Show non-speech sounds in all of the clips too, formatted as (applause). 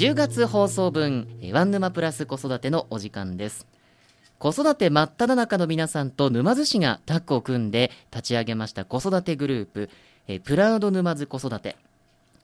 10月放送分ワン沼プラス子育てのお時間です。子育て真っ只中の皆さんと沼津市がタッグを組んで立ち上げました子育てグループプラウド沼津子育て。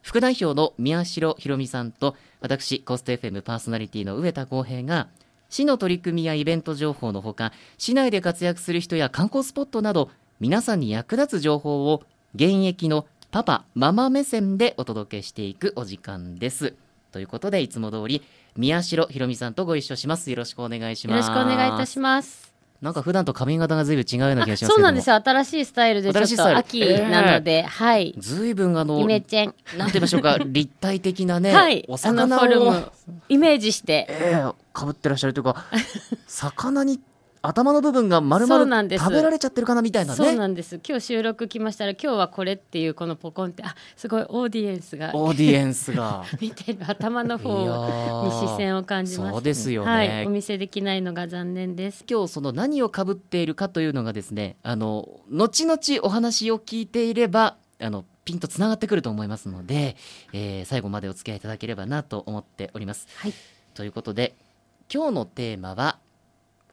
副代表の宮代ひろみさんと私コスト FM パーソナリティの上田浩平が市の取り組みやイベント情報のほか市内で活躍する人や観光スポットなど皆さんに役立つ情報を現役のパパママ目線でお届けしていくお時間です。ということでいつも通り宮代ひろみさんとご一緒します。よろしくお願いします。よろしくお願いいたします。なんか普段と髪型がずいぶん違うような気がしますそうなんですよ。新しいスタイルでちょっと秋なので、えー、はい。ずいぶんあのイメチェン。なんて言いましょうか。(laughs) 立体的なね、はい、お魚をイメージして。えー、かぶってらっしゃるというか (laughs) 魚に頭の部分が丸々食べられちゃってるかなみたいなね。そうなんです。今日収録来ましたら今日はこれっていうこのポコンってあすごいオーディエンスが。オーディエンスが。(laughs) 見てる頭の方に視線を感じます、ね、そうですよね、はい、お見せできないのが残念です。今日その何をかぶっているかというのがですねあの後々お話を聞いていればあのピンとつながってくると思いますので、えー、最後までお付き合いいただければなと思っております。はい、ということで今日のテーマは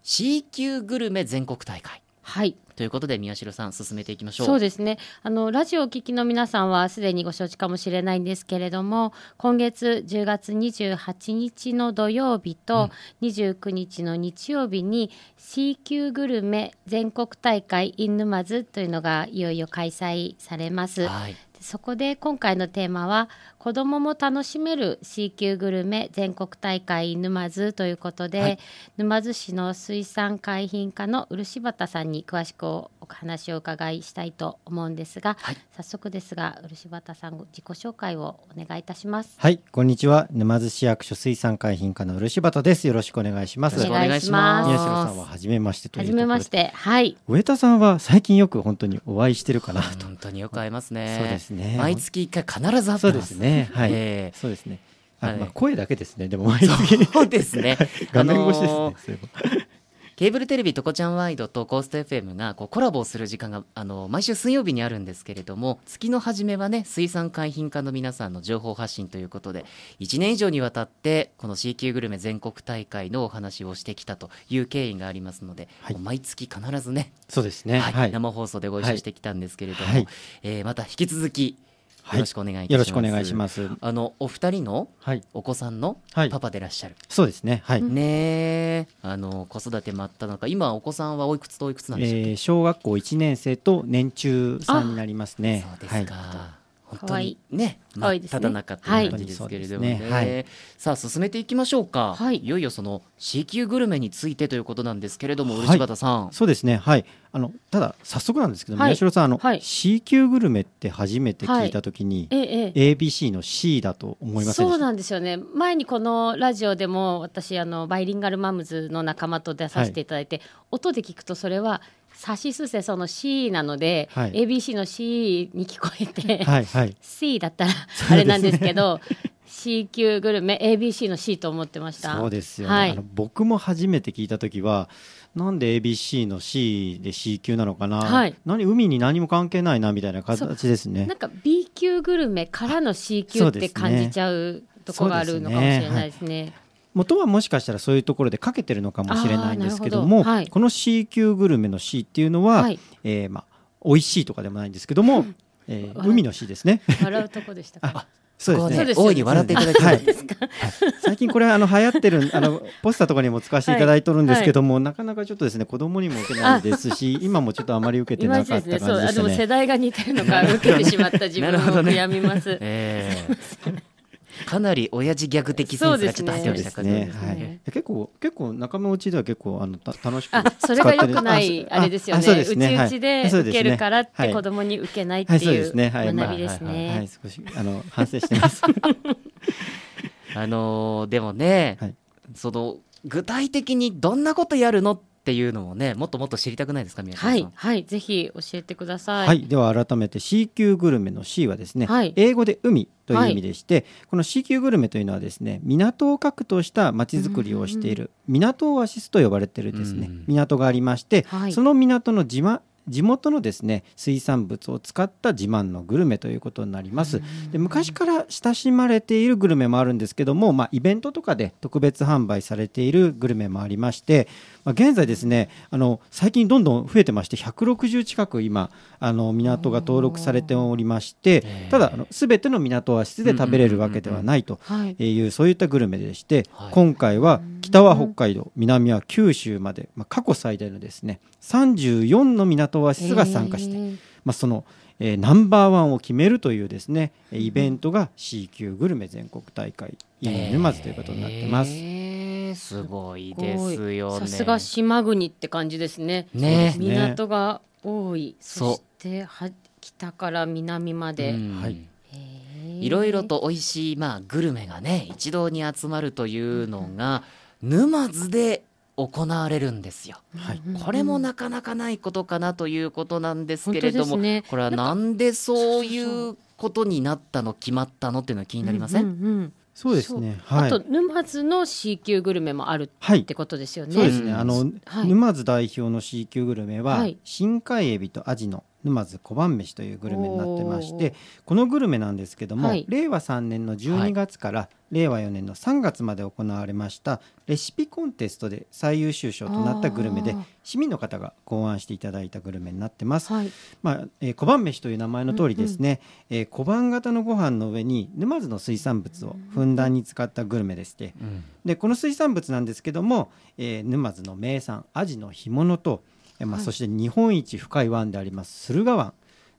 C 級グルメ全国大会。はい。ということで宮代さん進めていきましょう。そうですね。あのラジオを聴きの皆さんはすでにご承知かもしれないんですけれども今月10月28日の土曜日と29日の日曜日に C 級グルメ全国大会 in 沼津というのがいよいよ開催されます。はいそこで今回のテーマは子どもも楽しめる C 級グルメ全国大会沼津ということで、はい、沼津市の水産海浜課の漆畑さんに詳しくお話を伺いしたいと思うんですが、はい、早速ですが漆畑さん自己紹介をお願いいたします。はいこんにちは。沼津市役所水産海浜課の漆畑です。よろしくお願いします。お願いします。宮代さんは初めまして。とい。う初めまして。はい。上田さんは最近よく本当にお会いしてるかなと。本当によく会いますね。そうですね毎月一回必ず会ってそうですね。はい、えー、そうですね。あ、まあ、声だけですねでも毎月。そうですね。(laughs) 画面越しですね、あのーケーブルテレビ「とこちゃんワイド」とコースト FM がこうコラボをする時間があの毎週水曜日にあるんですけれども月の初めはね水産海浜課の皆さんの情報発信ということで1年以上にわたってこの C 級グルメ全国大会のお話をしてきたという経緯がありますので、はい、毎月必ずねそうですね、はい、生放送でご一緒してきたんですけれども、はい、えー、また引き続きよろしくお願いいたします。よろしくお願いします。あのお二人のお子さんのパパでいらっしゃる。そうですね。はい。ねあの子育て真った中、今お子さんはおいくつとおいくつなんでしょう、えー、小学校一年生と年中さんになりますね。そうですか。はい本当にね真っただ中って感じですけれどもね、ねはい、さあ進めていきましょうか、はい、いよいよその C 級グルメについてということなんですけれども、漆畑さん。そうですね。はい。あのただ早速なんですけど、宮代さんあの、はい、C 級グルメって初めて聞いたときに、はい、ABC の C だと思いますそうなんですよね。前にこのラジオでも私あのバイリンガルマムズの仲間と出させていただいて、音で聞くとそれはさしすせその C なので、はい、ABC の C に聞こえて、はいはい、C だったらあれなんですけど C 級グルメ ABC の C と思ってました。そうですよね、はい、あの僕も初めて聞いた時はなんで ABC の C で C 級なのかな、はい、何海に何も関係ないなみたいな形ですね。なんか B 級グルメからの C 級って感じちゃうとこがあるのかもしれないですね。元はもしかしたらそういうところでかけてるのかもしれないんですけども、はい、この C 級グルメの C っていうのは、はい、えー、まあ美味しいとかでもないんですけども、えー、海の C ですね。笑うとこでしたか？そうですね。大いに笑っていただきたい。最近これあの流行ってる (laughs) あのポスターとかにも使わせていただいてるんですけども、なかなかちょっとですね子供にも受けないですし、(laughs) 今もちょっとあまり受けてなかった感じで世代が似てるのか受けてしまった自分を (laughs) 悔みます。ええ。かなり親父ギャグ的センスがちょっと入ってましたかね。はい、結構結構仲間内では結構あのた楽しくあそれが良くないあれですよね。うちうちで受けるからって子供に受けないっていう学びですね。はい。少しあの反省してます。あのでもね、その具体的にどんなことやるのっていうのもねもっともっと知りたくないですか宮さん。はいはいぜひ教えてください。はいでは改めて C 級グルメの C はですね、はい、英語で海という意味でして、はい、この C 級グルメというのはですね港を核とした町づくりをしている港オアシスと呼ばれているですね、港がありまして、はい、その港の自慢地元のですね水産物を使った自慢のグルメということになります。で昔から親しまれているグルメもあるんですけども、まあ、イベントとかで特別販売されているグルメもありまして、まあ、現在ですねあの最近どんどん増えてまして160近く今あの港が登録されておりましてただあの全ての港は室で食べれるわけではないとい。うそういったグルメでして、今回は北は北海道南は九州まで、まあ、過去最大のですね34の港オアシスが参加して、まあ、その、えー、ナンバーワンを決めるというですねイベントが C 級グルメ全国大会 in 沼津ということになってます。えー、すごいですよね。さすが島国って感じですね。ね港が多い。そしては北から南まで。はい。いろいろと美味しい、まあ、グルメがね一堂に集まるというのが、沼津で行われるんですよ、はい、これもなかなかないことかなということなんですけれども、ね、これはなんでそういうことになったの決まったのっていうのは気になりません、うんうんうん。そうですね。はい、あと沼津の C 級グルメもあるってことですよね。はい、そうですね。あの、はい、沼津代表の C 級グルメは、深海エビとアジの沼津小判飯というグルメになってましてこのグルメなんですけども、はい、令和3年の12月から、令和4年の3月まで行われましたレシピコンテストで最優秀賞となったグルメで市民の方が考案していただいたグルメになってます、はい、まあえー、小判飯という名前の通りですね、うんうん、えー、小判型のご飯の上に沼津の水産物をふんだんに使ったグルメでして、うん、でこの水産物なんですけども、えー、沼津の名産アジの干物とまあ、そして日本一深い湾であります駿河湾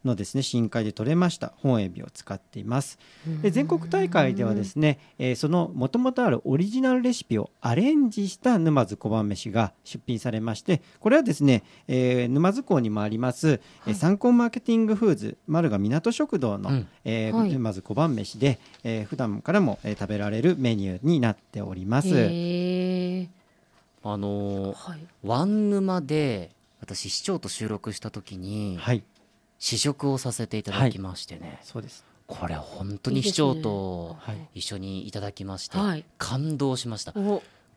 のですね深海で取れました本エビを使っています。で全国大会ではですね、えー、そのもともとあるオリジナルレシピをアレンジした沼津小判飯が出品されましてこれはですね、えー、沼津港にもあります、はい、参考マーケティングフーズ丸が港食堂の、うん、えーはい、沼津小判飯で、えー、普段からも、えー、食べられるメニューになっております。あのーはい、ワン沼で私市長と収録した時に、はい、試食をさせていただきましてね、はい、そうです。これ本当に市長と一緒にいただきまして、はい、感動しました。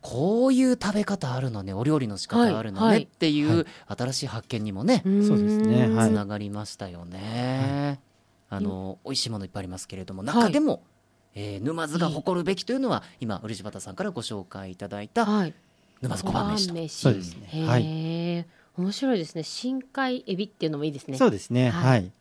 こういう食べ方あるのねお料理の仕方あるのね、っていう新しい発見にもね、そうですね。つながりましたよね。あの美味しいものいっぱいありますけれども中でも、えー、沼津が誇るべきというのは今漆畑さんからご紹介いただいた、沼津小判飯と。そうですね。はい。面白いですね。深海エビっていうのもいいですね。そうですね。はい、はい。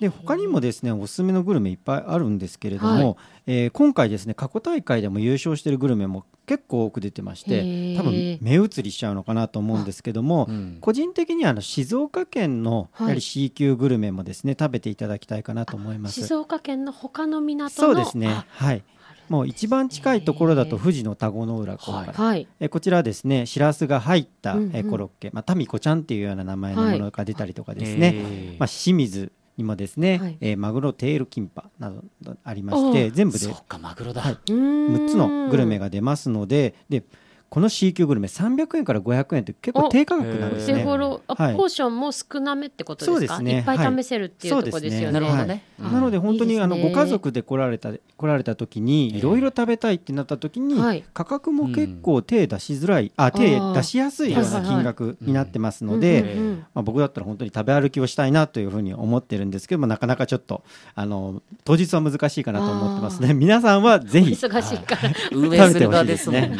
で他にもですねおすすめのグルメいっぱいあるんですけれども、はい、えー、今回ですね過去大会でも優勝しているグルメも結構多く出てまして多分目移りしちゃうのかなと思うんですけども、うん、個人的にはあの静岡県のやはり C 級グルメもですね、食べていただきたいかなと思います。静岡県の他の港そうですね。はいもう一番近いところだと富士の田子の浦港から、はい、えこちらですねしらすが入った、えコロッケ、まあ、タミコちゃんっていうような名前のものが出たりとかですね、まあ、清水にもですね、はい、えー、マグロテールキンパなどありまして全部でマグロだ、はい、6つのグルメが出ますのででこの C 級グルメ300円から500円って結構低価格なんですね。ポーションも少なめってことですか？すね、いっぱい試せるっていうところですよね。なるほどね。なので本当にあのご家族で来られた来られた時にいろいろ食べたいってなった時に価格も結構手出しづらい、あ手出しやすいような金額になってますので、まあ僕だったら本当に食べ歩きをしたいなというふうに思ってるんですけどもなかなかちょっとあの当日は難しいかなと思ってますね。皆さんはぜひ忙しいから。運営する側ですね。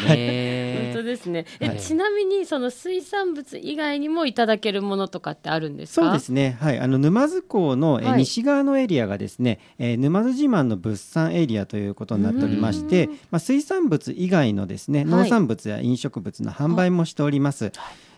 当ですね。え、はい、ちなみにその水産物以外にもいただけるものとかってあるんですそうですね。はい、あの沼津港の、はい、西側のエリアがですね、えー、沼津自慢の物産エリアということになっておりまして、まあ水産物以外のですね、農産物や飲食物の販売もしております。はい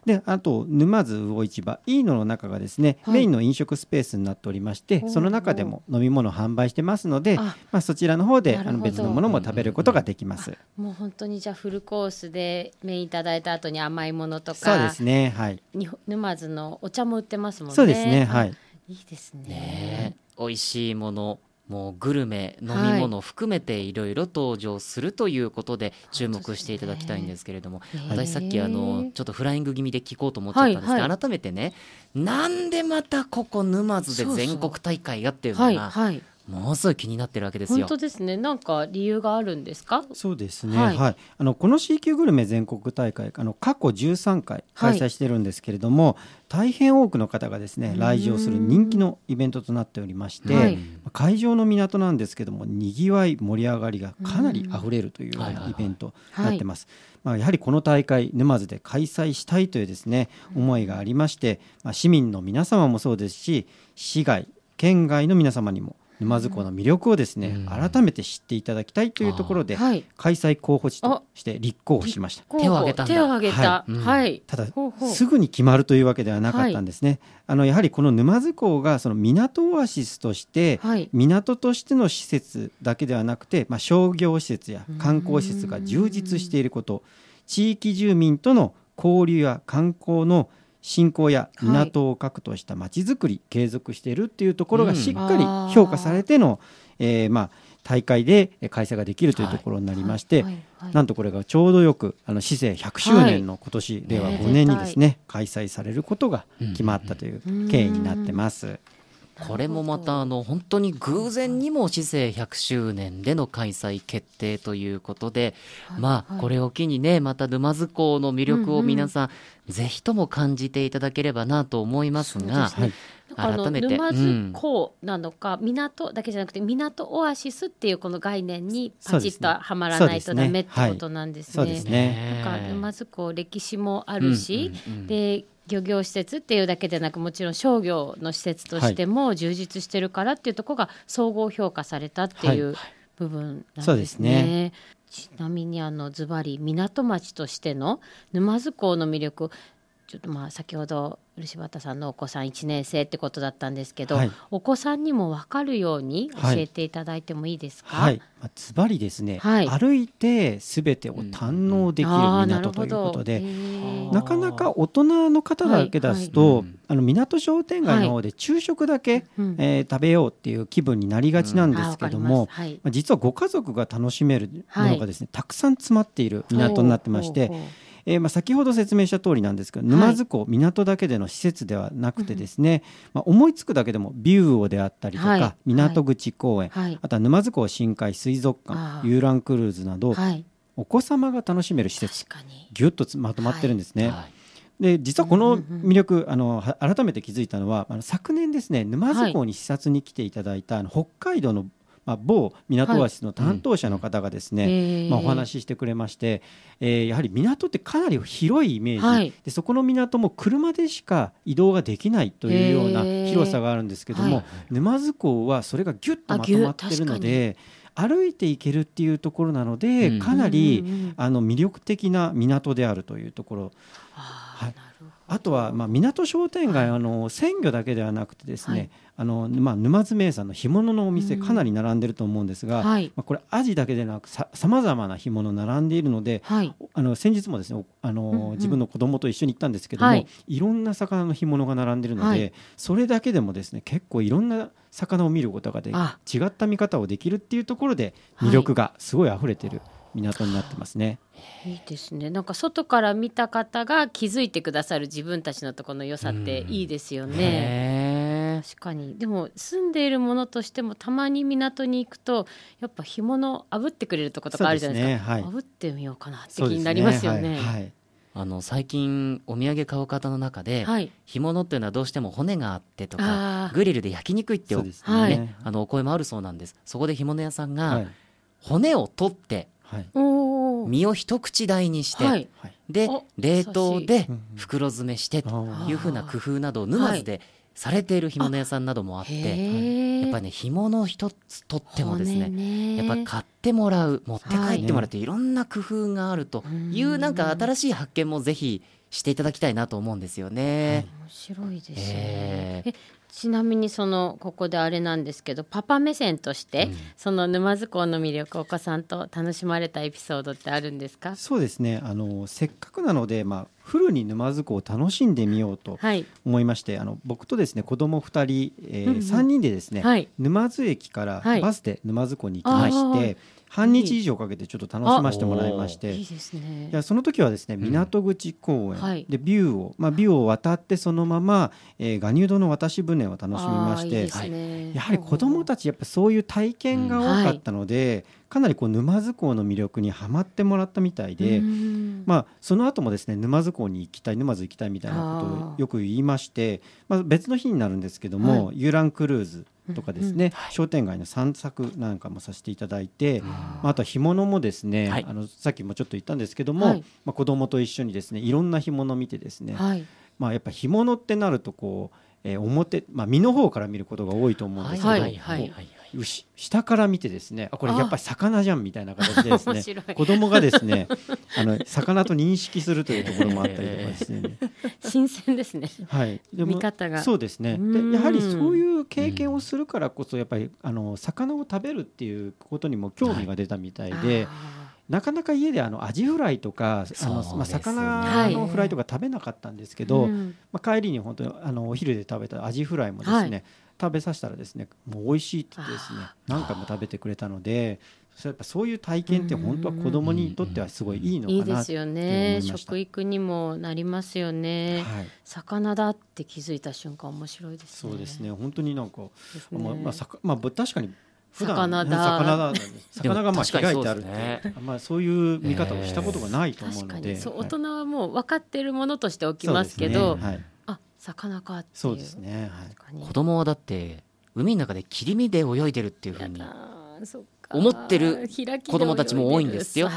であと沼津魚市場いいのの中がですね、はい、メインの飲食スペースになっておりましてその中でも飲み物販売してますのでまあ、そちらの方であの別のものも食べることができます、もう本当にじゃあフルコースでメインいただいた後に甘いものとかそうですねはい。沼津のお茶も売ってますもんね。そうですねはい。いいですね。ね美味しいものもうグルメ飲み物含めていろいろ登場するということで注目していただきたいんですけれども、私さっきあのちょっとフライング気味で聞こうと思っちゃったんですが、改めてねなんでまたここ沼津で全国大会がっていうのが、ものすごい気になってるわけですよ。本当ですね。なんか理由があるんですか？そうですね。はい。はい、あのこの C 級グルメ全国大会あの過去13回開催してるんですけれども、はい、大変多くの方がですね来場する人気のイベントとなっておりまして、はい、会場の港なんですけどもにぎわい盛り上がりがかなり溢れるというようなイベントになってます。まあ、やはりこの大会沼津で開催したいというですね思いがありまして、まあ、市民の皆様もそうですし市外県外の皆様にも沼津港の魅力をですね、うん、改めて知っていただきたいというところで、はい、開催候補地として立候補しました。手を挙げた手を挙げた、はい、ただすぐに決まるというわけではなかったんですね、はい、あのやはりこの沼津港がその港オアシスとして、港としての施設だけではなくて、まあ、商業施設や観光施設が充実していること地域住民との交流や観光の振興や港を核としたまちづくり、継続しているっていうところがしっかり評価されての、えー、まあ大会で開催ができるというところになりまして、なんとこれがちょうどよくあの市政100周年の今年、令和5年にですね開催されることが決まったという経緯になってます。これもまたあの本当に偶然にも市政100周年での開催決定ということで、まあこれを機にねまた沼津港の魅力を皆さんぜひとも感じていただければなと思いますが。改めて沼津港なのか、うん、港だけじゃなくて港オアシスっていうこの概念にパチッとはまらないとダメってことなんですね。ね。はい、なんか沼津港歴史もあるし、うんうんうん、で漁業施設っていうだけでなくもちろん商業の施設としても充実してるからっていうところが総合評価されたっていう部分なんですね。はいはい、ちなみにあのズバリ港町としての沼津港の魅力ちょっとまあ先ほど漆畑さんのお子さん1年生ってことだったんですけど、はい、お子さんにも分かるように教えていただいてもいいですか、はい、まあ、ズバリですね、はい、歩いてすべてを堪能できる港ということで、うん、なかなか大人の方だけ出すと、あの港商店街の方で昼食だけ、えー、食べようっていう気分になりがちなんですけども、まあ、実はご家族が楽しめるものがですね、たくさん詰まっている港になってまして。えー、まあ先ほど説明した通りなんですけど沼津港、港だけでの施設ではなくてですね、まあ、思いつくだけでもビューオであったりとか、はい、港口公園、はい、あとは沼津港深海水族館遊覧クルーズなど、はい、お子様が楽しめる施設ぎゅっとまとまってるんですね。で実はこの魅力、あの改めて気づいたのはあの昨年ですね沼津港に視察に来ていただいた、あの北海道のまあ、某港オアシスの担当者の方がですね、はい。うん、まあ、お話ししてくれまして、えー、やはり港ってかなり広いイメージ、はい、でそこの港も車でしか移動ができないというような広さがあるんですけども、はい、沼津港はそれがぎゅっとまとまってるので。歩いていけるっていうところなので、うん、かなり、あの魅力的な港であるというところ。はい、あとは、まあ、港商店街、あの鮮魚だけではなくてですね、あのまあ、沼津名産の干物のお店かなり並んでると思うんですが、はい、まあ、これアジだけでなくさまざまな干物並んでいるので、はい、あの先日もですねあの、うんうん、自分の子供と一緒に行ったんですけども、はい、いろんな魚の干物が並んでいるので、それだけでもですね結構いろんな魚を見ることがで違った見方をできるっていうところで魅力がすごい溢れてる。港になってますね。いいですね。なんか外から見た方が気づいてくださる自分たちのところの良さっていいですよね。確かに。でも住んでいるものとしてもたまに港に行くとやっぱ干物炙ってくれるとことかあるじゃないですか。すねはい、炙ってみようかなって気になりますよね。ねはい、あの最近お土産買う方の中で、はい、干物っていうのはどうしても骨があってとかグリルで焼きにくいってね、ね、あのお声もあるそうなんですそこで干物屋さんが、骨を取って身を一口大にして、はい、で冷凍で袋詰めしてというふうな工夫などを沼津でされている干物屋さんなどもあって、やっぱりね干物一つとってもですねやっぱ買ってもらう持って帰ってもらうとい。ろんな工夫があるというなんか新しい発見もぜひしていただきたいなと思うんですよね。面白いですね、えー、ちなみにそのここであれなんですけどパパ目線として、うん、その沼津港の魅力お子さんと楽しまれたエピソードってあるんですか？そうですね。あのせっかくなので、まあ、フルに沼津港を楽しんでみようと思いまして、はい、あの僕とですね子供2人、えーうんうん、3人でですね、はい、沼津駅からバスで沼津港に行きまして、はい半日以上かけてちょっと楽しませてもらいまして。いいですね。その時はですね港口公園、うん、でビューを、まあ、ビューを渡ってそのまま、えー、ガニュードの渡し船を楽しみまして。やはり子どもたちやっぱそういう体験が多かったので、うんかなりこう沼津港の魅力にはまってもらったみたいで、まあ、その後もですね沼津港に行きたい沼津行きたいみたいなことをよく言いまして、まあ、別の日になるんですけども、はい、遊覧クルーズとかですね、うんうん、商店街の散策なんかもさせていただいて、まあ、あとは干物もですね、はい、あのさっきもちょっと言ったんですけども、はい、まあ、子供と一緒にですねいろんな干物を見てですね、はい、まあ、やっぱ干物ってなるとこう、えー、表、まあ、身の方から見ることが多いと思うんですけど、はい。はい。はい下から見てですねあこれやっぱり魚じゃんみたいな形でですね子供がですねあの魚と認識するというところもあったりとかですね。新鮮ですね。はい。でも見方が。そうですね。でやはりそういう経験をするからこそやっぱりあの魚を食べるっていうことにも興味が出たみたいで、はいなかなか家であのアジフライとかあの、まあ、魚のフライとか食べなかったんですけど、まあ、帰りに本当にあのお昼で食べたアジフライもですね、食べさせたらですねもう美味しいってですね何回も食べてくれたのでやっぱそういう体験って本当は子供にとってはすごいいいのかな、いいですよね。食育にもなりますよね、はい、魚だって気づいた瞬間面白いです、ね、そうですね。本当になんか、ね、まあ、まあ、(laughs) まあ、確かに普段魚だ。魚だ魚がまあ被害ってあるって、ね、まあそういう見方をしたことがないと思うので、そう大人はもう分かっているものとしておきますけど、ね。はい、あ魚かっていう。そうですね、はい、子供はだって海の中で切り身で泳いでるっていうふうに思ってる子供たちも多いんですよ。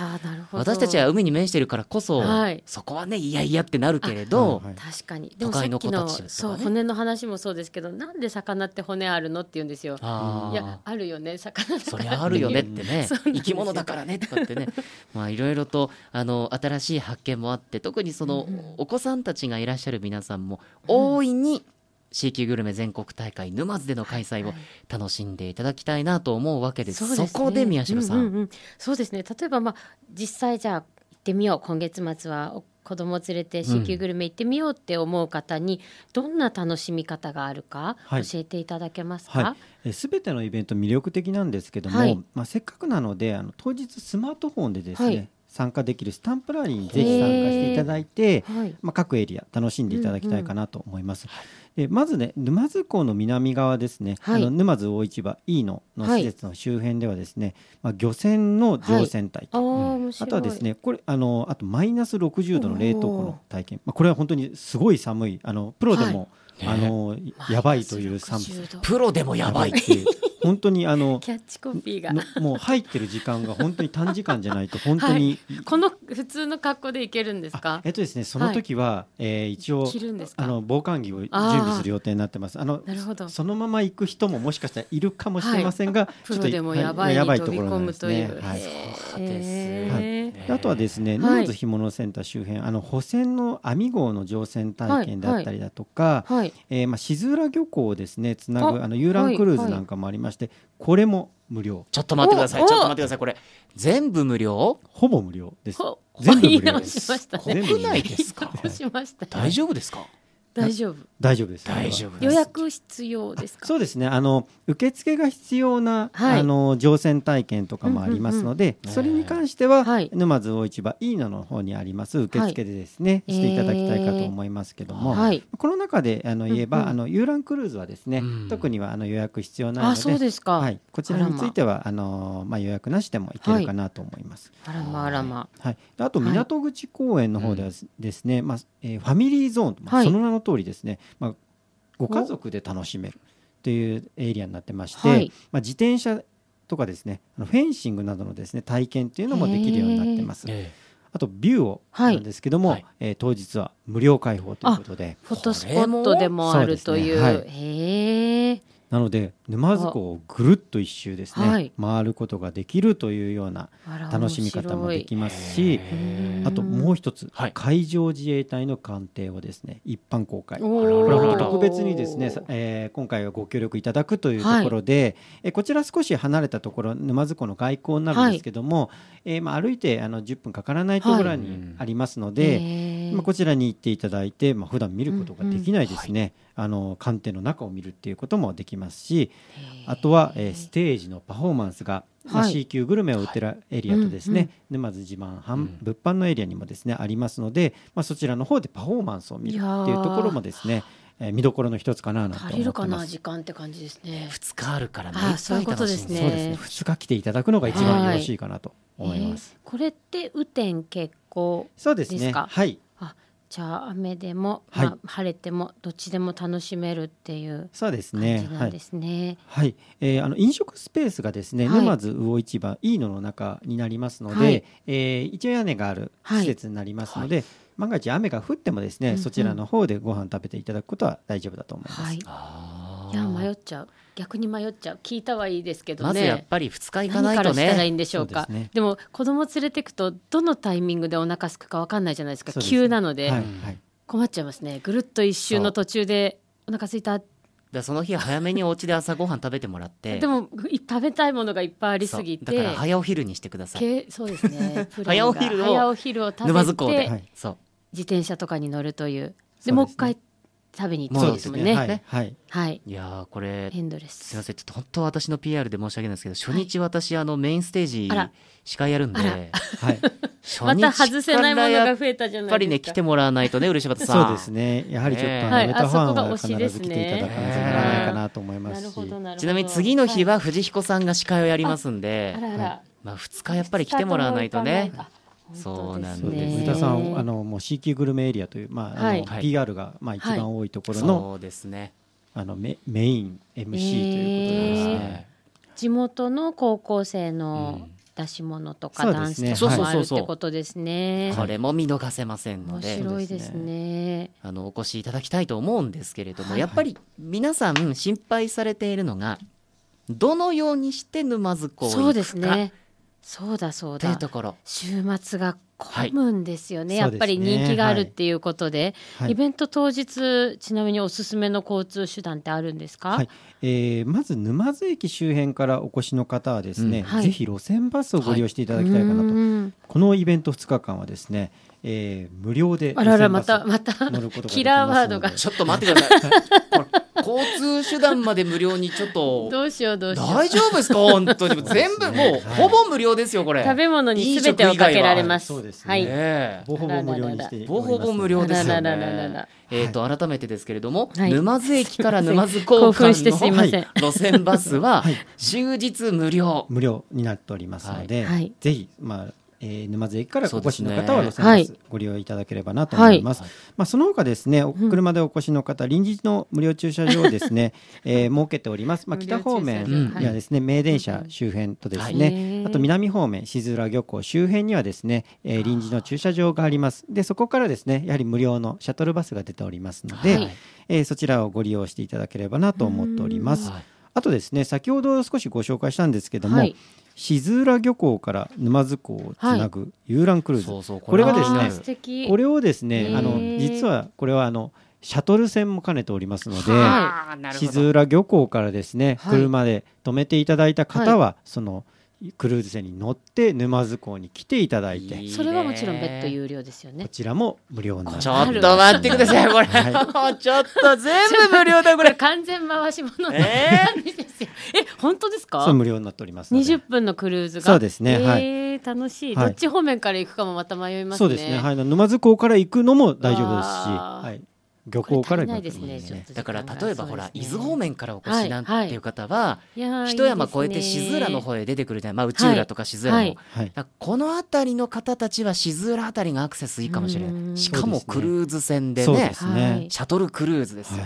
私たちは海に面してるからこそ、はい、そこはねいやいやってなるけれど、確かに。でもさっきの、ね、そう骨の話もそうですけどなんで魚って骨あるのって言うんですよ。いやあるよね魚そりゃあるよねってね。(laughs) 生き物だからねとかってね。(laughs) まあいろいろとあの新しい発見もあって特にその、お子さんたちがいらっしゃる皆さんも大いに、C 級グルメ全国大会沼津での開催を楽しんでいただきたいなと思うわけです。はいはい、そ、ね、こで宮代さんうん。うんうん、そうですね。例えばまあ実際じゃあ行ってみよう。今月末は子供連れて C 級グルメ行ってみようって思う方にどんな楽しみ方があるか教えていただけますか？はい、すべてのイベント魅力的なんですけども、はい、まあせっかくなのであの当日スマートフォンでですね、参加できるスタンプラリーにぜひ参加していただいて、まあ、各エリア楽しんでいただきたいかなと思います。うんうんでまずね沼津港の南側ですね、はい、あの沼津大市場 E のの施設の周辺ではですね、まあ、漁船の乗船体と、はい、あとはですねこれあのあとマイナス60度の冷凍庫の体験、まあ、これは本当にすごい寒い。あのプロでも、はい、あのやばいという寒さ。プロでもやばいっていう本当にあのキャッチコピーが。もう入ってる時間が本当に短時間じゃないと (laughs) 本当に、はい、この普通の格好でいけるんですか？えっとですねその時は、はい、えー、一応あの防寒着を準備する予定になってます。あのなるほど。そのまま行く人ももしかしたらいるかもしれませんが、はい、ちょっとでもやばい,、やばいところなんですね。はい。そうです、はい。あとはですね沼津干物センター周辺あの保線の網号の乗船体験だったりだとか、はい。はい、えー、まあ静浦漁港をですねつなぐあの遊覧クルーズなんかもありまして、これも無料。ちょっと待ってください。ちょっと待ってください。これ全部無料？ほぼ無料です。全部無料です。国内です。(laughs) か大丈夫ですか？大丈夫大丈夫です。大丈夫予約必要ですか？そうですね。あの受付が必要な、はい、あの乗船体験とかもありますので、うんうん。うん、それに関しては、はい、沼津大市場いいのの方にあります。受付でですね、はい、していただきたいかと思いますけども、えー、この中であの言えば、うんうん、あの遊覧クルーズはですね、うん、特にはあの予約必要ないのでそうですか、はい、こちらについてはあのまあ予約なしでもいけるかなと思います。あらまあらま。はい、あと港口公園の方ではですね、まあえー、ファミリーゾーン、まあ、その名の通りですね、まあ、ご家族で楽しめるというエリアになってまして、はい、まあ、自転車とかですねフェンシングなどのですね体験っていうのもできるようになってます。あとビューをなんですけども、はい、えー、当日は無料開放ということで。フォトスポットでもあるという、ね。はい、へえなので沼津港をぐるっと一周ですね、はい、回ることができるというような楽しみ方もできますしあともう一つ、はい、海上自衛隊の艦艇をですね一般公開。特別にですね、えー、今回はご協力いただくというところで、はい、えこちら少し離れたところ沼津港の外交になるんですけども、はい、えー、まあ、歩いてあの10分かからないところにありますので、まあ、こちらに行っていただいて、まあ普段見ることができないですね、あの艦艇の中を見るっていうこともできますしあとは、えー、ステージのパフォーマンスがまあ、C 級グルメを売ってるエリアとですね、沼津自慢販、物販のエリアにもですねありますので、まあ、そちらの方でパフォーマンスを見るっていうところもですねえー、見どころの一つかなと足りるかな時間って感じですね。二日あるからね。そういうことですね。そうですね。二日来ていただくのが一番よろしいかなと思います。えー、これって雨天決行そうですね。はい。あ、じゃあ雨でも、はい、まあ、晴れてもどっちでも楽しめるっていうそうですね。なんですね。はい。はい、えー、あの飲食スペースがですね、はい、沼津魚市場いいのの中になりますので、はい、えー、一応屋根がある施設になりますので。はい万が一雨が降ってもですね、うんうん、そちらの方でご飯食べていただくことは大丈夫だと思います。はい、いや迷っちゃう。逆に迷っちゃう。聞いたはいいですけどね。まずやっぱり2日行かないとね。何らいいんでしょうか、ね、でも子供連れていくとどのタイミングでお腹すくか分かんないじゃないですか。急なので、はいはい、困っちゃいますね。ぐるっと一周の途中でお腹すいた。だその日早めにお家で朝ごはん食べてもらって。でも食べたいものがいっぱいありすぎて。だから早お昼にしてください。そうですね。早お昼を。早お昼を食べて。沼津港で、はい、自転車とかに乗るという。でもう一回食べに行ってですもんね。はい、はい、はい。いやこれエンドレス。すみません、ちょっと本当私の PR で申し訳ないんですけど、初日私、あのメインステージ司会やるんで、はい。また外せないものが増えたじゃないですか。やっぱりね来てもらわないとね、漆畑さん。そうですね。やはりちょっと、あの、歌ファンは必ず来ていただかなきゃならないかなと思いますし。ちなみに次の日は藤彦さんが司会をやりますんで、まあ二日やっぱり来てもらわないとね。そうなんですね。田さんあのもう C 級グルメエリアというまあ、はい、あの PR がまあ一番多いところの、そうですね。あのメメイン MC ということですね。地元の高校生の出し物とか、ダンスとかもあるってことですね。これも見逃せませんので、面白いですね。あのお越しいただきたいと思うんですけれども、やっぱり皆さん心配されているのがどのようにして沼津港を行くか。そうですね。そうだそうだ。いうところ。週末が混むんですよね、はい、やっぱり人気があるっていうことで、はい、イベント当日ちなみにおすすめの交通手段ってあるんですか、はい、えー、まず沼津駅周辺からお越しの方はですね、うん、ぜひ路線バスをご利用していただきたいかなと、このイベント2日間はですねえー、無料であららまたまたキラーワードが。ちょっと待ってください。交通手段まで無料にちょっと。どうしようどうしよう。大丈夫ですか？本当に。全部もう、ほぼ無料ですよこれ。食べ物にすべてをかけられます。そうですね、ほぼほぼ無料にしてほぼほぼ無料ですよね。えっ、と改めてですけれども、沼津駅から沼津港間の路線バスは (laughs) 終日無料。無料になっておりますので、ぜひまあえー、沼津駅からお越しの方は路線バスご利用いただければなと思います。はい、まあその他ですね、お車でお越しの方、臨時の無料駐車場をですね、(laughs) えー、設けております。まあ北方面にはですね、名電車周辺とですね、あと南方面静浦漁港周辺にはですね、えー、臨時の駐車場があります。でそこからですね、やはり無料のシャトルバスが出ておりますので、はい、えー、そちらをご利用していただければなと思っております。あとですね、先ほど少しご紹介したんですけども、はい静浦漁港から沼津港をつなぐ遊覧クルーズ、はい、そうそうこれがですねこれをですねあの実はこれはあのシャトル船も兼ねておりますので、はい、静浦漁港からですね、車で止めていただいた方は、そのクルーズ船に乗って沼津港に来ていただいて。それはもちろん別途有料ですよね。こちらも無料なちょっと待ってください。これ、はい、(laughs) ちょっと全部無料だこれ。(laughs) 完全回し物えー、え本当ですか？無料になっております二十分のクルーズが。そうですね、はい、楽しい、どっち方面から行くかもまた迷いますね。そうですねはい。沼津港から行くのも大丈夫ですしはい漁港からないですね、だから例えばほら、伊豆方面からお越しなんていう方は、一山越えて静浦の方へ出てくるじゃない、まあ、内浦とか静浦の、この辺りの方たちは静浦辺りがアクセスいいかもしれない。しかもクルーズ船でねシャトルクルーズですよ、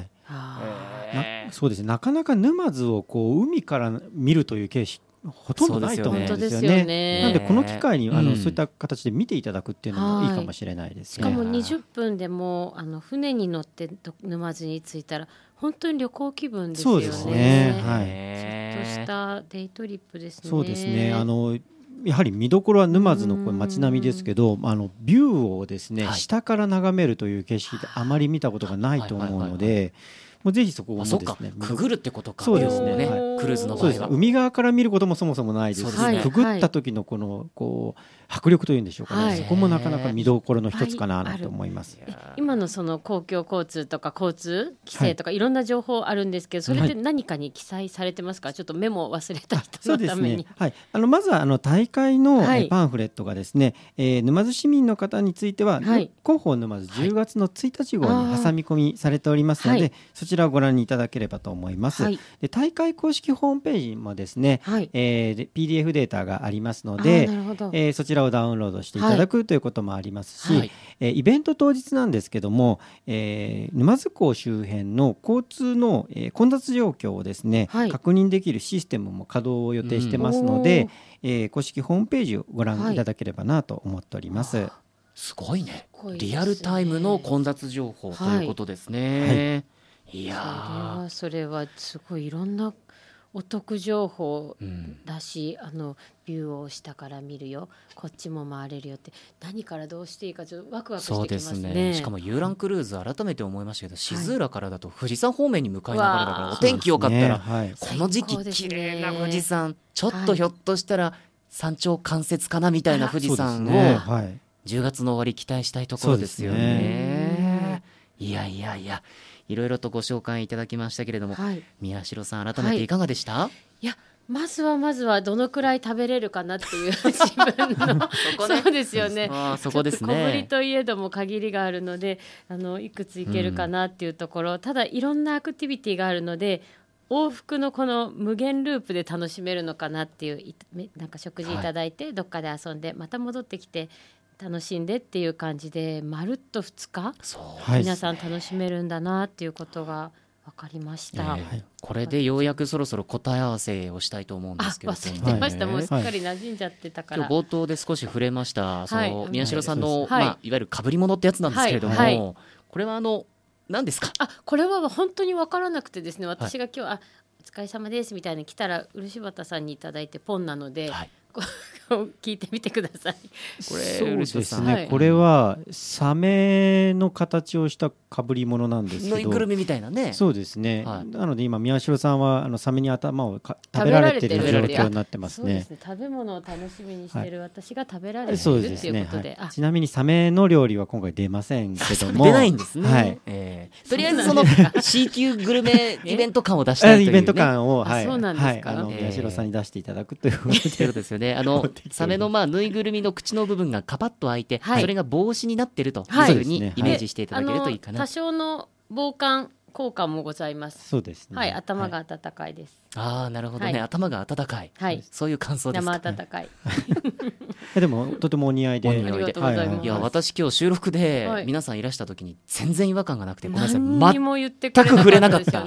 そうですね。なかなか沼津をこう海から見るという形式ほとんどないと思うんですよね。ねなんでこの機会にあの、うん、そういった形で見ていただくっていうのもいいかもしれないです、ね、しかも20分でもあの船に乗って沼津に着いたら本当に旅行気分ですよね。そうですね。はい。ちょっとしたデイトリップですね。そうですね。あのやはり見どころは沼津のこれ街並みですけど、あのビューをですね、はい、下から眺めるという景色ってあまり見たことがないと思うので。もうぜひそこをですね。くぐるってことか。そうですね、クルーズの場合は。海側から見ることもそもそもないです。し、くぐった時のこのこう迫力というんでしょうかね、はい、そこもなかなか見どころの一つかなと思います、今のその公共交通とか交通規制とかい。ろんな情報あるんですけど、それって何かに記載されてますか、ちょっとメモ忘れた人のために、ね、はい、あのまずはあの大会のパンフレットがですね、えー、沼津市民の方については、はい、広報沼津10月の1日号に挟み込みされておりますので、そちらをご覧いただければと思います、で大会公式ホームページもですね、はい、えー、PDF データがありますので、えー、そちらをダウンロードしていただくということもありますし、はい、えー、イベント当日なんですけども、えー、沼津港周辺の交通の、えー、混雑状況をですね、はい、確認できるシステムも稼働を予定してますので、うん、えー、公式ホームページをご覧いただければなと思っております。すごいね。リアルタイムの混雑情報ということですね。いやそれはすごいいろんなお得情報だし、うん、あのビューを下から見るよ。こっちも回れるよって。何からどうしていいかちょっとワクワクしてきますね、ね、しかも遊覧クルーズ改めて思いましたけど静浦からだと富士山方面に向かいながらだから、お天気良かったら、ねはい、この時期綺麗な富士山、ちょっとひょっとしたら山頂関節かなみたいな富士山を10月の終わり期待したいところですよね。いやいやいやいろいろとご紹介いただきましたけれども、はい、宮代さん改めてい。かがでした、はい、いやまずはまずはどのくらい食べれるかなっていう (laughs) 自分の。そ、ね,、うですよね。あそこですね。小ぶりといえども限りがあるので、あのいくついけるかなっていうところ、うん、ただいろんなアクティビティがあるので。往復のこの無限ループで楽しめるのかなっていうなんか食事いただいて、どっかで遊んでまた戻ってきて楽しんでっていう感じでまるっと2日皆さん楽しめるんだなっていうことが分かりました、えー、これでようやくそろそろ答え合わせをしたいと思うんですけど忘れてました、はい、もうすっかり馴染んじゃってたから、冒頭で少し触れました、その宮代さんの、まあ、いわゆるかぶり物ってやつなんですけれども、これはあの何ですか？あこれは本当に分からなくてですね私が今日、あお疲れ様ですみたいに来たら漆畑さんに頂いてポンなので、はい、聞いてみてください。これそうですね、はい、これはサメの形をした被り物なんですけど。ぬいぐるみみたいなね。そうですね、はい、なので今宮代さんはあのサメに頭を食べられてる状況になってますね、ね、食べ物を楽しみにしてる私が食べられてる、はい、っていうことで、ね、ちなみにサメの料理は今回出ませんけども。出ないんですね、はい。えー、とりあえずその C 級グルメイベント感を出したいという、イベント感を、はい、そうなんですか、はい、あの宮代さんに出していただくということで、(laughs) そうですよねあの (laughs) サメのまあぬいぐるみの口の部分がカパッと開いて、はい、それが帽子になってるというふうにイメージしていただけるといいかな、多少の防寒効果もございます。そうですね。はい、頭が温かいです。ああ、なるほどね、頭が温かい。はい、そういう感想です生温かい。(laughs) でもとてもお似合いで。いや私今日収録で皆さんいらした時に全然違和感がなくてごめんなさい。何も言ってくれなかった。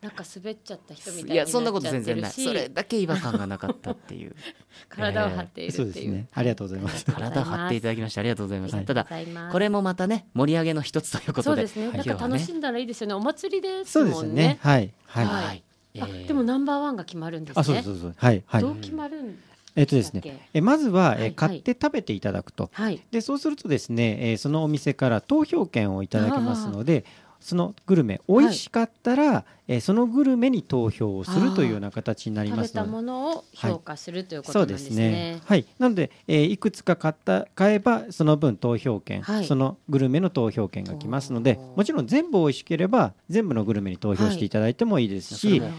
なんか滑っちゃった人みたいいやそんなこと全然ない。それだけ違和感がなかったっていう。(laughs) 体を張っているっていう、ね、ありがとうございます。体張っていただきましてありがとうございます、はい、ただこれもまたね盛り上げの一つということで。そうですね。なんか楽しんだらいいですよね。お祭りですもんね、ね、はい。はい、はい、えー、でもナンバーワンが決まるんですね。あそうそうそうはいはい。どう決まるんえっとですね、えまずは、え買って食べていただくと、はい、でそうするとですね、えそのお店から投票権をいただけますのでそのグルメ美味しかったら、はい、えー、そのグルメに投票をするというような形になりますので。食べたものを評価する、はい、ということなんですね。そうですね。はい、なので、えー、いくつか買った買えばその分投票権、はい、そのグルメの投票権が来ますのでもちろん全部美味しければ全部のグルメに投票していただいてもいいですし、はい、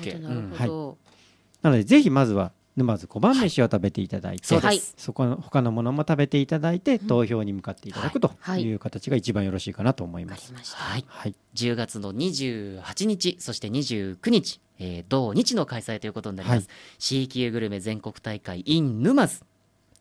なのでぜひまずは沼津小判飯を食べていただいて、はい、そこの他のものも食べていただいて、投票に向かっていただくとい。う形が一番よろしいかなと思います。はい、はい、10月の28日そして29日、えー、同日の開催ということになります、はい、C 級グルメ全国大会 in 沼津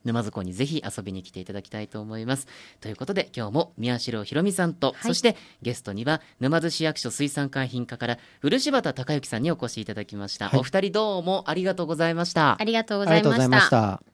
沼津港にぜひ遊びに来ていただきたいと思います。ということで今日も宮代ひろみさんと、はい、そしてゲストには沼津市役所水産海浜課から漆畑隆之さんにお越しいただきました、はい、お二人どうもありがとうございました。ありがとうございました。